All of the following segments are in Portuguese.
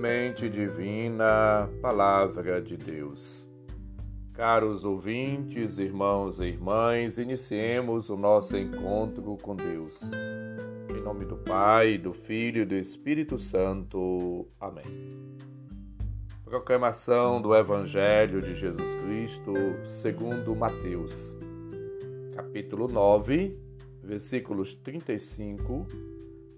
Semente Divina, Palavra de Deus. Caros ouvintes, irmãos e irmãs, iniciemos o nosso encontro com Deus. Em nome do Pai, do Filho e do Espírito Santo. Amém. Proclamação do Evangelho de Jesus Cristo, segundo Mateus, capítulo 9, versículos 35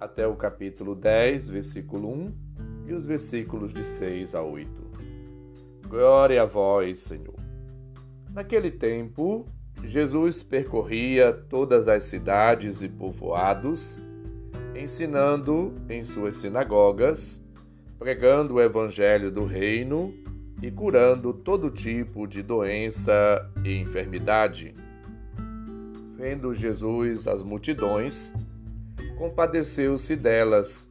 até o capítulo 10, versículo 1 e os versículos de 6 a 8. Glória a vós, Senhor. Naquele tempo, Jesus percorria todas as cidades e povoados, ensinando em suas sinagogas, pregando o evangelho do reino e curando todo tipo de doença e enfermidade. Vendo Jesus as multidões, compadeceu-se delas,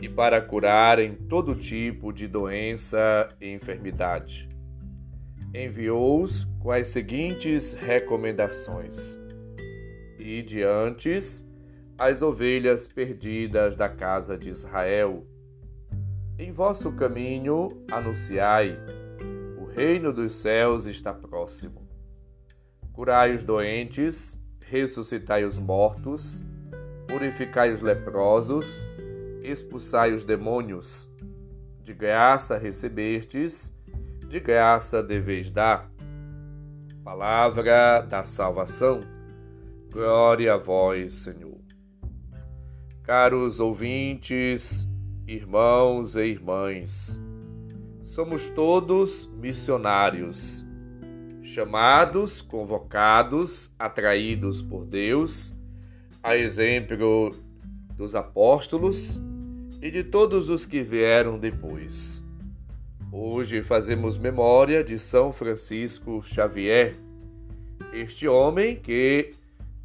e para curarem todo tipo de doença e enfermidade. Enviou-os com as seguintes recomendações: E diante as ovelhas perdidas da casa de Israel. Em vosso caminho anunciai: o reino dos céus está próximo. Curai os doentes, ressuscitai os mortos, purificai os leprosos, expulsai os demônios. De graça recebestes, de graça deveis dar. Palavra da salvação. Glória a vós, Senhor. Caros ouvintes, irmãos e irmãs, somos todos missionários, chamados, convocados, atraídos por Deus a exemplo dos apóstolos e de todos os que vieram depois. Hoje fazemos memória de São Francisco Xavier, este homem que,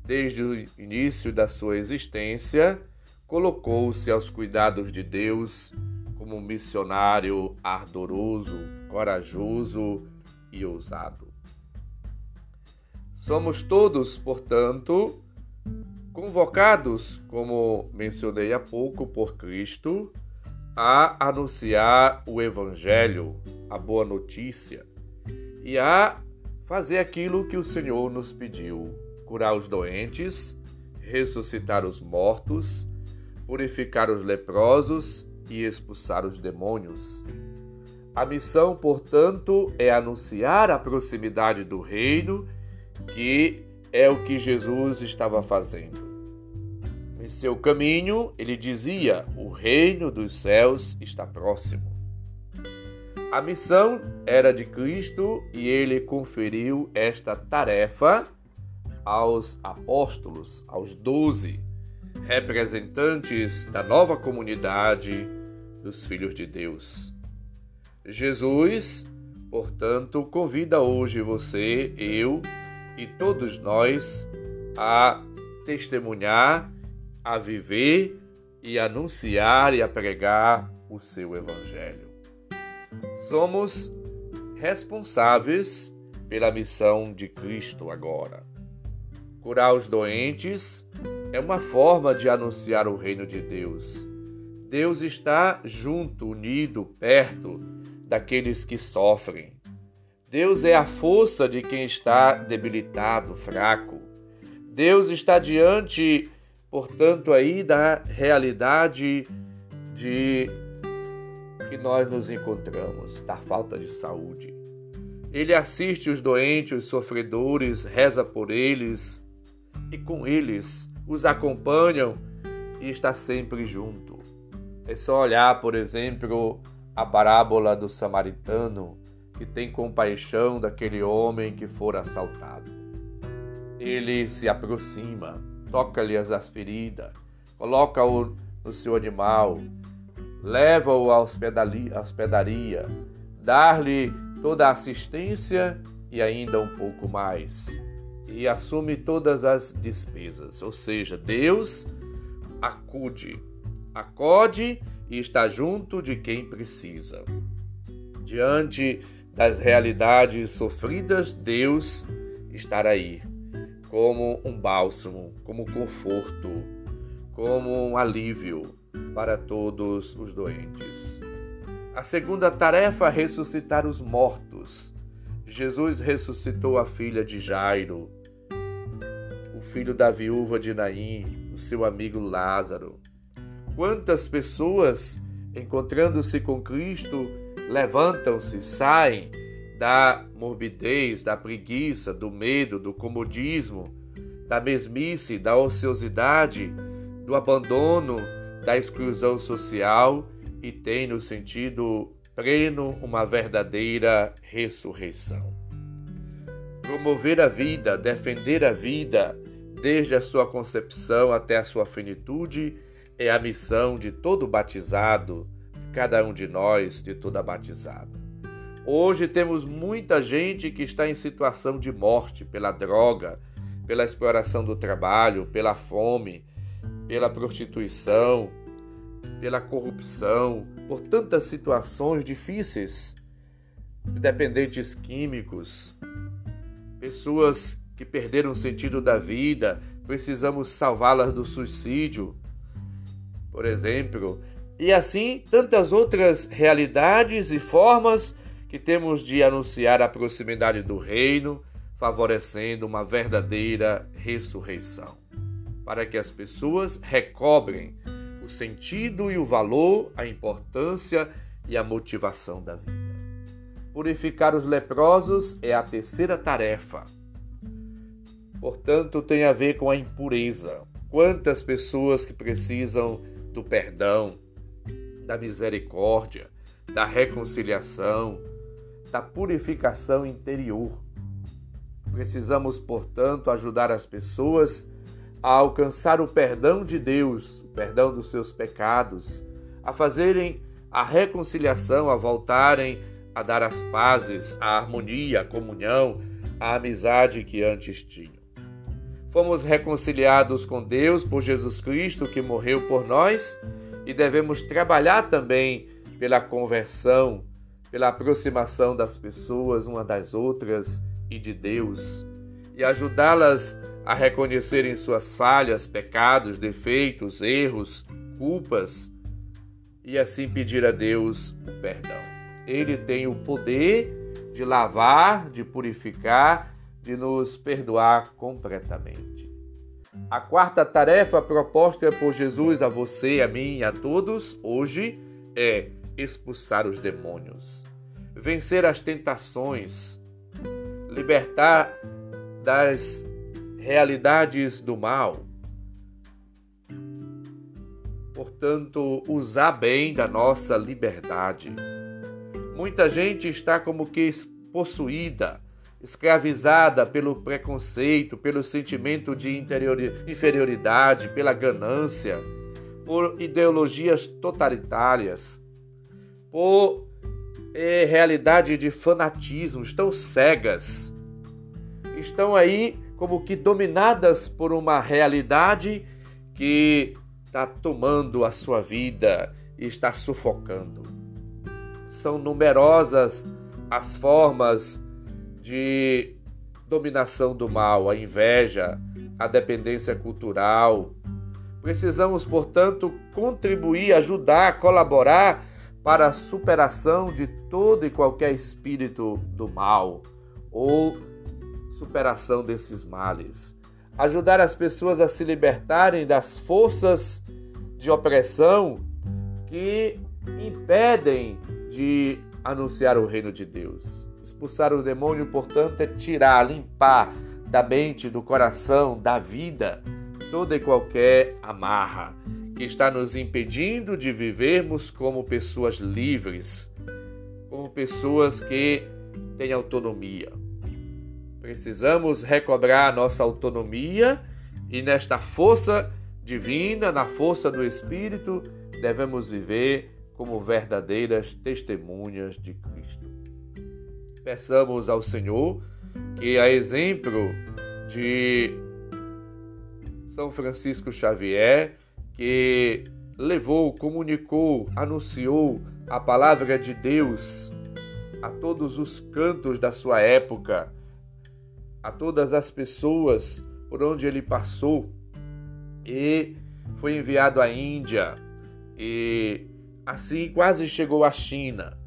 desde o início da sua existência, colocou-se aos cuidados de Deus como um missionário ardoroso, corajoso e ousado. Somos todos, portanto, convocados, como mencionei há pouco, por Cristo, a anunciar o Evangelho, a boa notícia, e a fazer aquilo que o Senhor nos pediu: curar os doentes, ressuscitar os mortos, purificar os leprosos e expulsar os demônios. A missão, portanto, é anunciar a proximidade do reino, que é o que Jesus estava fazendo. Em seu caminho, ele dizia: O reino dos céus está próximo. A missão era de Cristo e ele conferiu esta tarefa aos apóstolos, aos doze, representantes da nova comunidade dos filhos de Deus. Jesus, portanto, convida hoje você, eu e todos nós a testemunhar a viver e anunciar e a pregar o seu Evangelho. Somos responsáveis pela missão de Cristo agora. Curar os doentes é uma forma de anunciar o reino de Deus. Deus está junto, unido, perto daqueles que sofrem. Deus é a força de quem está debilitado, fraco. Deus está diante portanto, aí da realidade de que nós nos encontramos, da falta de saúde. Ele assiste os doentes, os sofredores, reza por eles e com eles os acompanham e está sempre junto. É só olhar, por exemplo, a parábola do samaritano que tem compaixão daquele homem que for assaltado. Ele se aproxima, toca-lhe as feridas, coloca-o no seu animal, leva-o à hospedaria, dar-lhe toda a assistência e ainda um pouco mais. E assume todas as despesas. Ou seja, Deus acude, acode e está junto de quem precisa. Diante das realidades sofridas, Deus estará aí, como um bálsamo, como conforto, como um alívio para todos os doentes. A segunda tarefa é ressuscitar os mortos. Jesus ressuscitou a filha de Jairo, o filho da viúva de Naim, o seu amigo Lázaro. Quantas pessoas, encontrando-se com Cristo, levantam-se, saem da morbidez, da preguiça, do medo, do comodismo, da mesmice, da ociosidade, do abandono, da exclusão social e tem no sentido pleno uma verdadeira ressurreição. Promover a vida, defender a vida, desde a sua concepção até a sua finitude, é a missão de todo batizado, cada um de nós, de toda batizada. Hoje temos muita gente que está em situação de morte pela droga, pela exploração do trabalho, pela fome, pela prostituição, pela corrupção, por tantas situações difíceis, dependentes químicos, pessoas que perderam o sentido da vida, precisamos salvá-las do suicídio, por exemplo, e assim tantas outras realidades e formas que temos de anunciar a proximidade do reino, favorecendo uma verdadeira ressurreição, para que as pessoas recobrem o sentido e o valor, a importância e a motivação da vida. Purificar os leprosos é a terceira tarefa. Portanto, tem a ver com a impureza. Quantas pessoas que precisam do perdão, da misericórdia, da reconciliação, da purificação interior. Precisamos, portanto, ajudar as pessoas a alcançar o perdão de Deus, o perdão dos seus pecados, a fazerem a reconciliação, a voltarem a dar as pazes, a harmonia, a comunhão, a amizade que antes tinham. Fomos reconciliados com Deus por Jesus Cristo que morreu por nós e devemos trabalhar também pela conversão, pela aproximação das pessoas umas das outras e de Deus e ajudá-las a reconhecerem suas falhas, pecados, defeitos, erros, culpas e assim pedir a Deus o perdão. Ele tem o poder de lavar, de purificar de nos perdoar completamente. A quarta tarefa proposta por Jesus a você, a mim e a todos hoje é expulsar os demônios, vencer as tentações, libertar das realidades do mal. Portanto, usar bem da nossa liberdade. Muita gente está como que possuída escravizada pelo preconceito, pelo sentimento de inferioridade, pela ganância, por ideologias totalitárias, por eh, realidade de fanatismo, estão cegas, estão aí como que dominadas por uma realidade que está tomando a sua vida e está sufocando. São numerosas as formas de dominação do mal, a inveja, a dependência cultural. Precisamos, portanto, contribuir, ajudar, colaborar para a superação de todo e qualquer espírito do mal ou superação desses males. Ajudar as pessoas a se libertarem das forças de opressão que impedem de anunciar o reino de Deus. Expulsar o demônio, portanto, é tirar, limpar da mente, do coração, da vida, toda e qualquer amarra que está nos impedindo de vivermos como pessoas livres, como pessoas que têm autonomia. Precisamos recobrar nossa autonomia e nesta força divina, na força do Espírito, devemos viver como verdadeiras testemunhas de Cristo. Peçamos ao Senhor que, a exemplo de São Francisco Xavier, que levou, comunicou, anunciou a palavra de Deus a todos os cantos da sua época, a todas as pessoas por onde ele passou e foi enviado à Índia e assim quase chegou à China,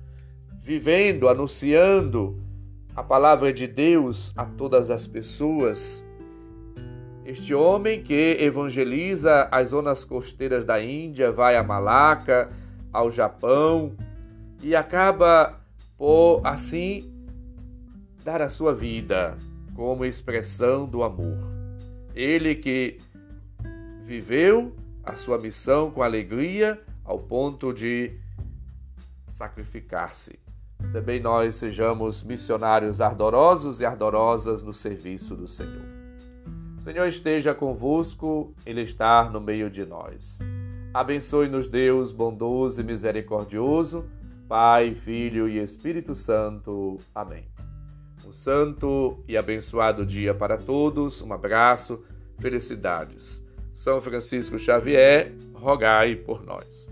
vivendo, anunciando a palavra de Deus a todas as pessoas. Este homem que evangeliza as zonas costeiras da Índia, vai a Malaca, ao Japão e acaba por assim dar a sua vida como expressão do amor. Ele que viveu a sua missão com alegria ao ponto de sacrificar-se. Também nós sejamos missionários ardorosos e ardorosas no serviço do Senhor. O Senhor esteja convosco, Ele está no meio de nós. Abençoe-nos, Deus bondoso e misericordioso, Pai, Filho e Espírito Santo. Amém. Um santo e abençoado dia para todos. Um abraço, felicidades. São Francisco Xavier, rogai por nós.